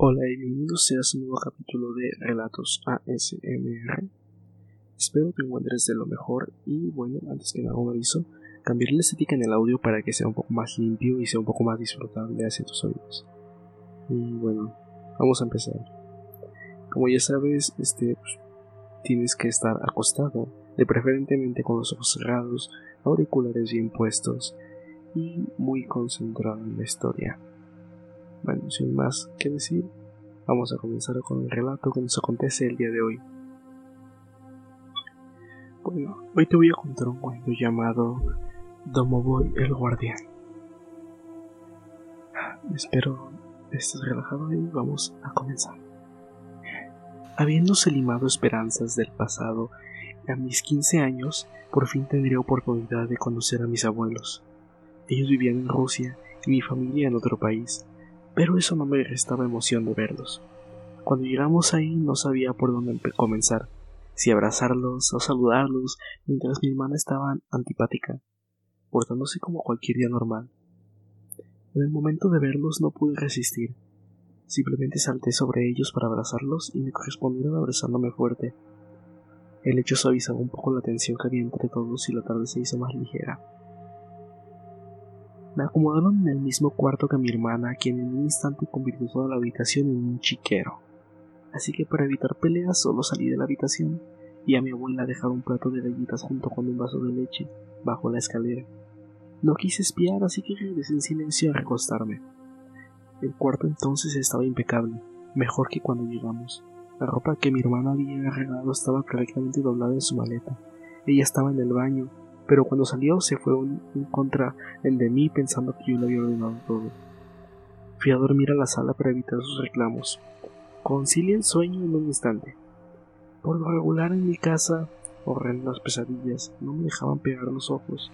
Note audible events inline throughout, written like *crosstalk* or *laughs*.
Hola y bienvenidos a este nuevo capítulo de Relatos ASMR. Espero que encuentres de lo mejor y bueno, antes que nada un aviso, cambiar la estética en el audio para que sea un poco más limpio y sea un poco más disfrutable hacia tus oídos. Y bueno, vamos a empezar. Como ya sabes, este pues, tienes que estar acostado, de preferentemente con los ojos cerrados, auriculares bien puestos y muy concentrado en la historia. Bueno, sin más que decir, vamos a comenzar con el relato que nos acontece el día de hoy. Bueno, hoy te voy a contar un cuento llamado Domoboy el Guardián. Espero estés relajado y vamos a comenzar. Habiéndose limado esperanzas del pasado, a mis 15 años por fin tendría oportunidad de conocer a mis abuelos. Ellos vivían en Rusia y mi familia en otro país, pero eso no me restaba emoción de verlos. Cuando llegamos ahí no sabía por dónde comenzar, si abrazarlos o saludarlos, mientras mi hermana estaba antipática, portándose como cualquier día normal. En el momento de verlos no pude resistir. Simplemente salté sobre ellos para abrazarlos y me correspondieron abrazándome fuerte. El hecho suavizaba un poco la tensión que había entre todos y la tarde se hizo más ligera. Me acomodaron en el mismo cuarto que mi hermana, quien en un instante convirtió toda la habitación en un chiquero. Así que para evitar peleas solo salí de la habitación y a mi abuela dejar un plato de galletas junto con un vaso de leche bajo la escalera. No quise espiar, así que regresé en silencio a recostarme. El cuarto entonces estaba impecable, mejor que cuando llegamos. La ropa que mi hermana había arreglado estaba correctamente doblada en su maleta. Ella estaba en el baño, pero cuando salió se fue en contra el de mí pensando que yo le había ordenado todo. Fui a dormir a la sala para evitar sus reclamos. Concilié el sueño en un instante. Por lo regular en mi casa, horrendas pesadillas no me dejaban pegar los ojos,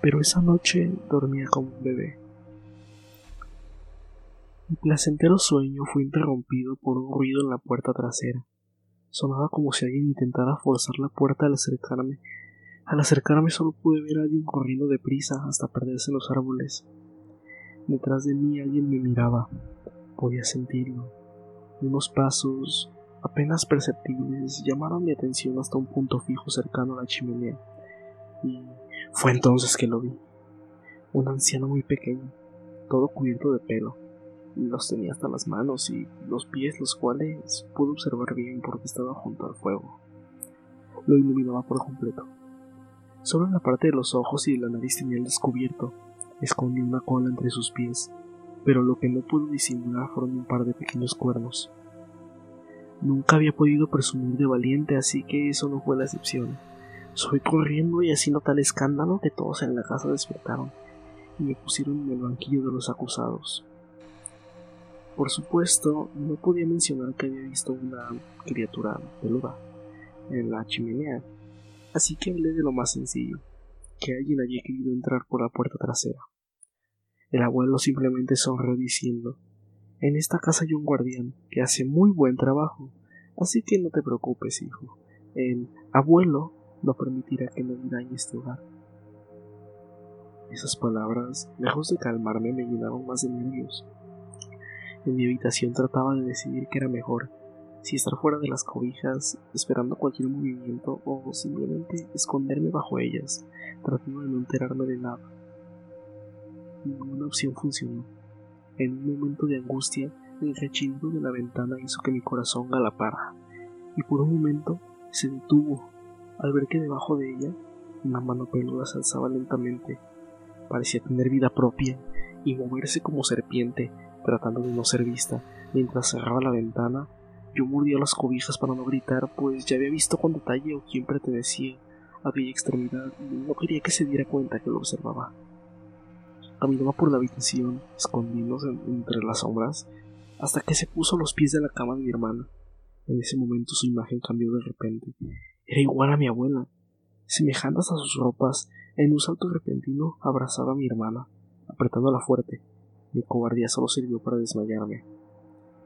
pero esa noche dormía como un bebé. Mi placentero sueño fue interrumpido por un ruido en la puerta trasera. Sonaba como si alguien intentara forzar la puerta al acercarme al acercarme solo pude ver a alguien corriendo deprisa hasta perderse en los árboles. Detrás de mí alguien me miraba. Podía sentirlo. Unos pasos, apenas perceptibles, llamaron mi atención hasta un punto fijo cercano a la chimenea. Y fue entonces que lo vi. Un anciano muy pequeño, todo cubierto de pelo. Los tenía hasta las manos y los pies, los cuales pude observar bien porque estaba junto al fuego. Lo iluminaba por completo. Solo la parte de los ojos y de la nariz tenía el descubierto. Escondía una cola entre sus pies, pero lo que no pudo disimular fueron un par de pequeños cuernos. Nunca había podido presumir de valiente, así que eso no fue la excepción. Soy corriendo y haciendo tal escándalo que todos en la casa despertaron y me pusieron en el banquillo de los acusados. Por supuesto, no podía mencionar que había visto una criatura peluda en la chimenea, Así que hablé de lo más sencillo, que alguien había querido entrar por la puerta trasera. El abuelo simplemente sonrió diciendo En esta casa hay un guardián que hace muy buen trabajo, así que no te preocupes, hijo. El abuelo no permitirá que nadie dañe este hogar. Esas palabras, lejos de calmarme, me llenaron más de nervios. En mi habitación trataba de decidir qué era mejor, si estar fuera de las cobijas, esperando cualquier movimiento o simplemente esconderme bajo ellas, tratando de no enterarme de nada. Ninguna opción funcionó. En un momento de angustia, el rechinido de la ventana hizo que mi corazón galapara, y por un momento se detuvo al ver que debajo de ella una mano peluda se alzaba lentamente. Parecía tener vida propia y moverse como serpiente, tratando de no ser vista, mientras cerraba la ventana yo mordía las cobijas para no gritar, pues ya había visto con detalle o quién pertenecía a aquella extremidad y no quería que se diera cuenta que lo observaba. Caminaba por la habitación, escondiéndose entre las sombras, hasta que se puso a los pies de la cama de mi hermana. En ese momento su imagen cambió de repente. Era igual a mi abuela. Semejantes a sus ropas, en un salto repentino abrazaba a mi hermana, apretándola fuerte. Mi cobardía solo sirvió para desmayarme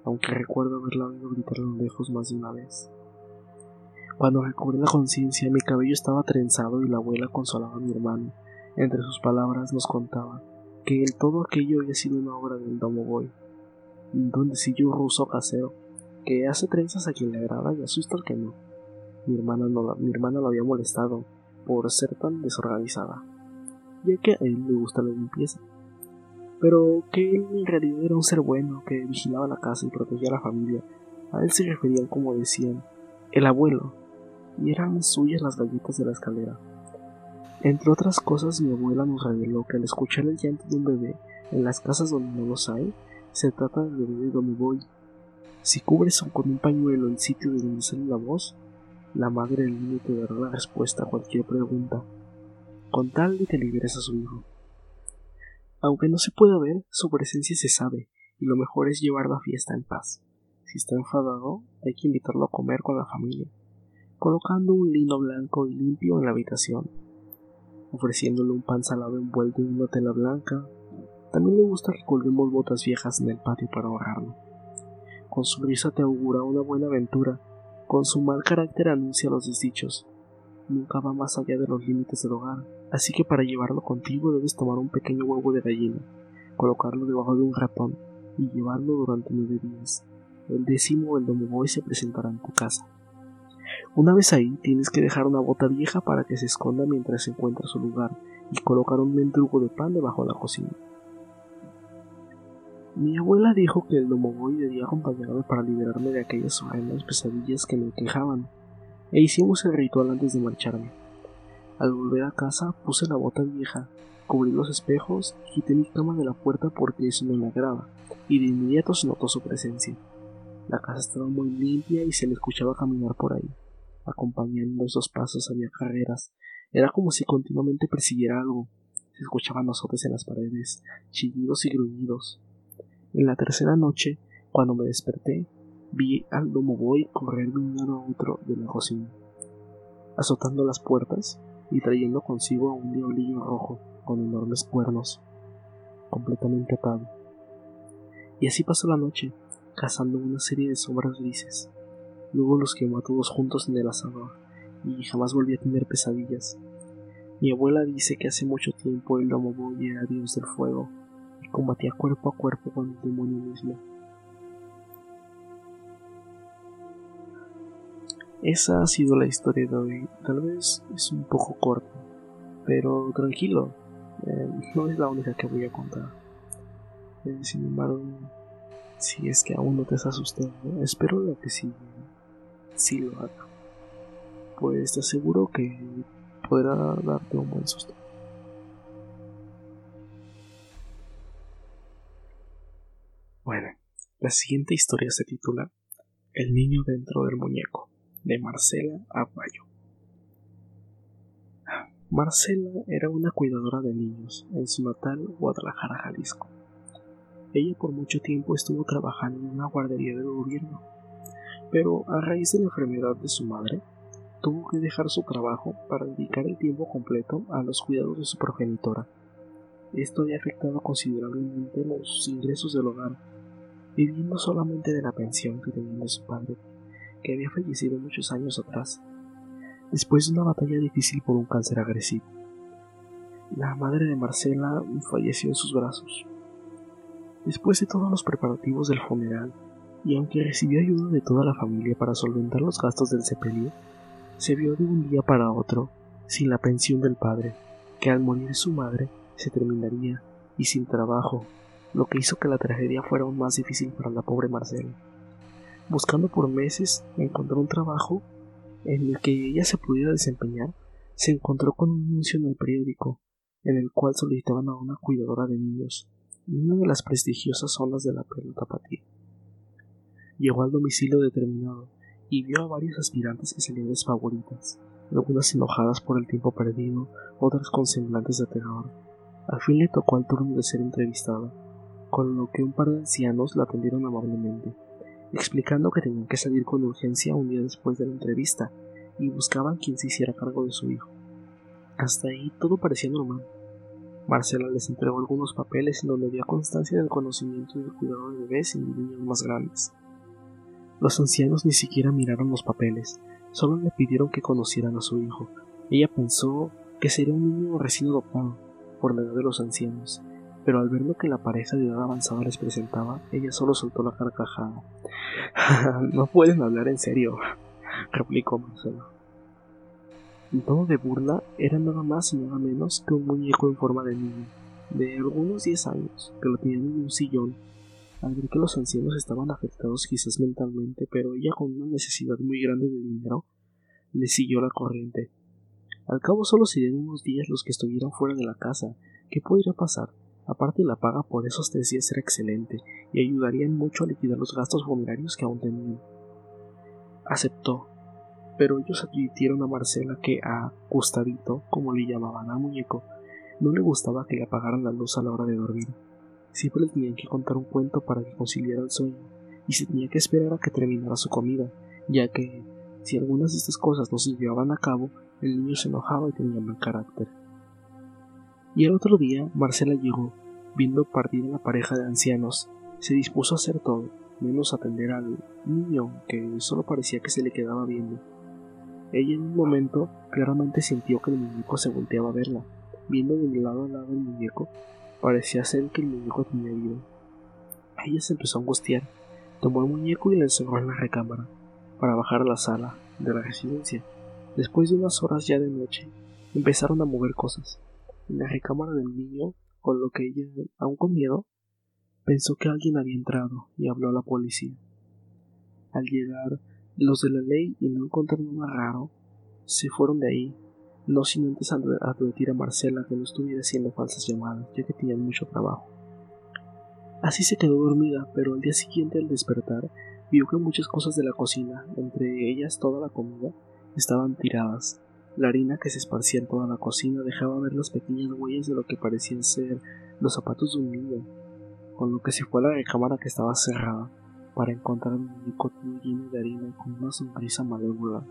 aunque recuerdo haberla oído gritar a lo lejos más de una vez. Cuando recobré la conciencia, mi cabello estaba trenzado y la abuela consolaba a mi hermano. Entre sus palabras nos contaba que el todo aquello había sido una obra del Domo Boy. un duendecillo ruso casero que hace trenzas a quien le agrada y asusta al que no. Mi hermana, no, mi hermana lo había molestado por ser tan desorganizada, ya que a él le gusta la limpieza. Pero que él en realidad era un ser bueno que vigilaba la casa y protegía a la familia. A él se referían como decían, el abuelo, y eran suyas las galletas de la escalera. Entre otras cosas, mi abuela nos reveló que al escuchar el llanto de un bebé en las casas donde no los hay, se trata del bebé de donde voy. Si cubres con un pañuelo el sitio de donde sale la voz, la madre del niño te dará la respuesta a cualquier pregunta, con tal de que liberes a su hijo. Aunque no se pueda ver, su presencia se sabe, y lo mejor es llevar la fiesta en paz. Si está enfadado, hay que invitarlo a comer con la familia, colocando un lino blanco y limpio en la habitación, ofreciéndole un pan salado envuelto en una tela blanca. También le gusta que colguemos botas viejas en el patio para ahorrarlo. Con su risa te augura una buena aventura, con su mal carácter anuncia los desdichos. Nunca va más allá de los límites del hogar, así que para llevarlo contigo debes tomar un pequeño huevo de gallina, colocarlo debajo de un ratón y llevarlo durante nueve días. El décimo el domoboy se presentará en tu casa. Una vez ahí, tienes que dejar una bota vieja para que se esconda mientras encuentra su lugar y colocar un mendrugo de pan debajo de la cocina. Mi abuela dijo que el domoboy debía acompañarme para liberarme de aquellas horrendas pesadillas que me quejaban, e hicimos el ritual antes de marcharme. Al volver a casa puse la bota vieja, cubrí los espejos y quité mi cama de la puerta porque eso no me agrada, y de inmediato se notó su presencia. La casa estaba muy limpia y se le escuchaba caminar por ahí. Acompañando esos pasos había carreras. Era como si continuamente persiguiera algo. Se escuchaban azotes en las paredes, chillidos y gruñidos. En la tercera noche, cuando me desperté, vi al domoboy correr de un lado a otro de la cocina, azotando las puertas y trayendo consigo a un diablillo rojo con enormes cuernos, completamente atado. Y así pasó la noche, cazando una serie de sombras grises. Luego los quemó a todos juntos en el asador, y jamás volví a tener pesadillas. Mi abuela dice que hace mucho tiempo el Domoboy era dios del fuego, y combatía cuerpo a cuerpo con el demonio mismo. Esa ha sido la historia de hoy. Tal vez es un poco corta, pero tranquilo, eh, *laughs* no es la única que voy a contar. Eh, sin embargo, si es que aún no te has asustado, espero que sí, sí lo haga. Pues te aseguro que podrá darte un buen susto. Bueno, la siguiente historia se titula El niño dentro del muñeco, de Marcela Aguayo. Marcela era una cuidadora de niños en su natal Guadalajara, Jalisco. Ella por mucho tiempo estuvo trabajando en una guardería del gobierno, pero a raíz de la enfermedad de su madre, tuvo que dejar su trabajo para dedicar el tiempo completo a los cuidados de su progenitora. Esto había afectado considerablemente los ingresos del hogar, viviendo solamente de la pensión que tenía de su padre, que había fallecido muchos años atrás, después de una batalla difícil por un cáncer agresivo. La madre de Marcela falleció en sus brazos, Después de todos los preparativos del funeral, y aunque recibió ayuda de toda la familia para solventar los gastos del sepelio, se vio de un día para otro sin la pensión del padre, que al morir su madre se terminaría y sin trabajo, lo que hizo que la tragedia fuera aún más difícil para la pobre Marcela. Buscando por meses encontrar un trabajo en el que ella se pudiera desempeñar, se encontró con un anuncio en el periódico, en el cual solicitaban a una cuidadora de niños una de las prestigiosas zonas de la pelota tapatía. Llegó al domicilio determinado y vio a varios aspirantes que salían desfavoritas, algunas enojadas por el tiempo perdido, otras con semblantes de terror. Al fin le tocó al turno de ser entrevistada, con lo que un par de ancianos la atendieron amablemente, explicando que tenían que salir con urgencia un día después de la entrevista y buscaban quien se hiciera cargo de su hijo. Hasta ahí todo parecía normal. Marcela les entregó algunos papeles en donde había constancia del conocimiento y del cuidado de bebés y niños más grandes. Los ancianos ni siquiera miraron los papeles, solo le pidieron que conocieran a su hijo. Ella pensó que sería un niño recién adoptado, por la edad de los ancianos, pero al ver lo que la pareja de edad avanzada les presentaba, ella solo soltó la carcajada. *laughs* no pueden hablar en serio, *laughs* replicó Marcelo. El tono de burla era nada más y nada menos que un muñeco en forma de niño, de algunos 10 años, que lo tenían en un sillón. Al ver que los ancianos estaban afectados quizás mentalmente, pero ella con una necesidad muy grande de dinero, le siguió la corriente. Al cabo solo serían unos días los que estuvieran fuera de la casa. ¿Qué podría pasar? Aparte la paga por esos tres días era excelente y ayudarían mucho a liquidar los gastos funerarios que aún tenían. Aceptó, pero ellos advirtieron a Marcela que a Gustavito, como le llamaban al muñeco, no le gustaba que le apagaran la luz a la hora de dormir. Siempre le tenían que contar un cuento para que conciliara el sueño, y se tenía que esperar a que terminara su comida, ya que si algunas de estas cosas no se llevaban a cabo, el niño se enojaba y tenía mal carácter. Y el otro día Marcela llegó, viendo partir a la pareja de ancianos, se dispuso a hacer todo, menos atender al niño que solo parecía que se le quedaba viendo. Ella en un momento claramente sintió que el muñeco se volteaba a verla, viendo de lado a lado el muñeco, parecía ser que el muñeco tenía vida. Ella se empezó a angustiar, tomó el muñeco y lo encerró en la recámara, para bajar a la sala de la residencia. Después de unas horas ya de noche, empezaron a mover cosas en la recámara del niño, con lo que ella, aún con miedo, pensó que alguien había entrado y habló a la policía. Al llegar los de la ley y no encontrar nada raro, se fueron de ahí, no sin antes advertir a Marcela que no estuviera haciendo falsas llamadas, ya que tenían mucho trabajo. Así se quedó dormida, pero al día siguiente al despertar vio que muchas cosas de la cocina, entre ellas toda la comida, estaban tiradas, la harina que se esparcía en toda la cocina dejaba ver las pequeñas huellas de lo que parecían ser los zapatos de un niño, con lo que se fue a la recámara que estaba cerrada para encontrar un muñeco lleno de harina con una sonrisa malévola.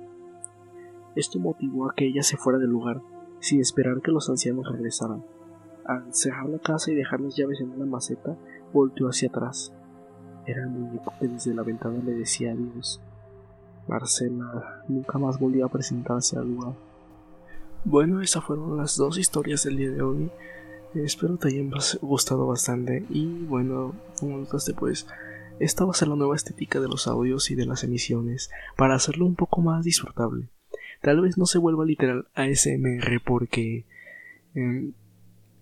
Esto motivó a que ella se fuera del lugar, sin esperar que los ancianos regresaran. Al cerrar la casa y dejar las llaves en una maceta, volteó hacia atrás. Era el muñeco que desde la ventana le decía adiós. Marcela nunca más volvió a presentarse al lugar. Bueno, esas fueron las dos historias del día de hoy. Espero te hayan gustado bastante. Y bueno, como notaste, pues esta va a ser la nueva estética de los audios y de las emisiones para hacerlo un poco más disfrutable. Tal vez no se vuelva literal ASMR porque em,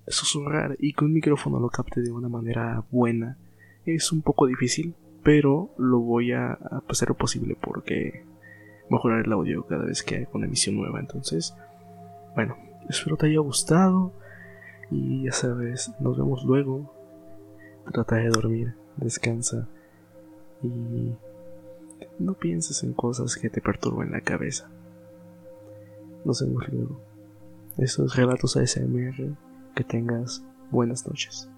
susurrar y que un micrófono lo capte de una manera buena es un poco difícil, pero lo voy a hacer posible porque mejorar el audio cada vez que hay una emisión nueva. Entonces, bueno, espero te haya gustado y ya sabes, nos vemos luego. Trata de dormir, descansa y no pienses en cosas que te perturben la cabeza. Nos vemos luego. Estos relatos ASMR. Que tengas buenas noches.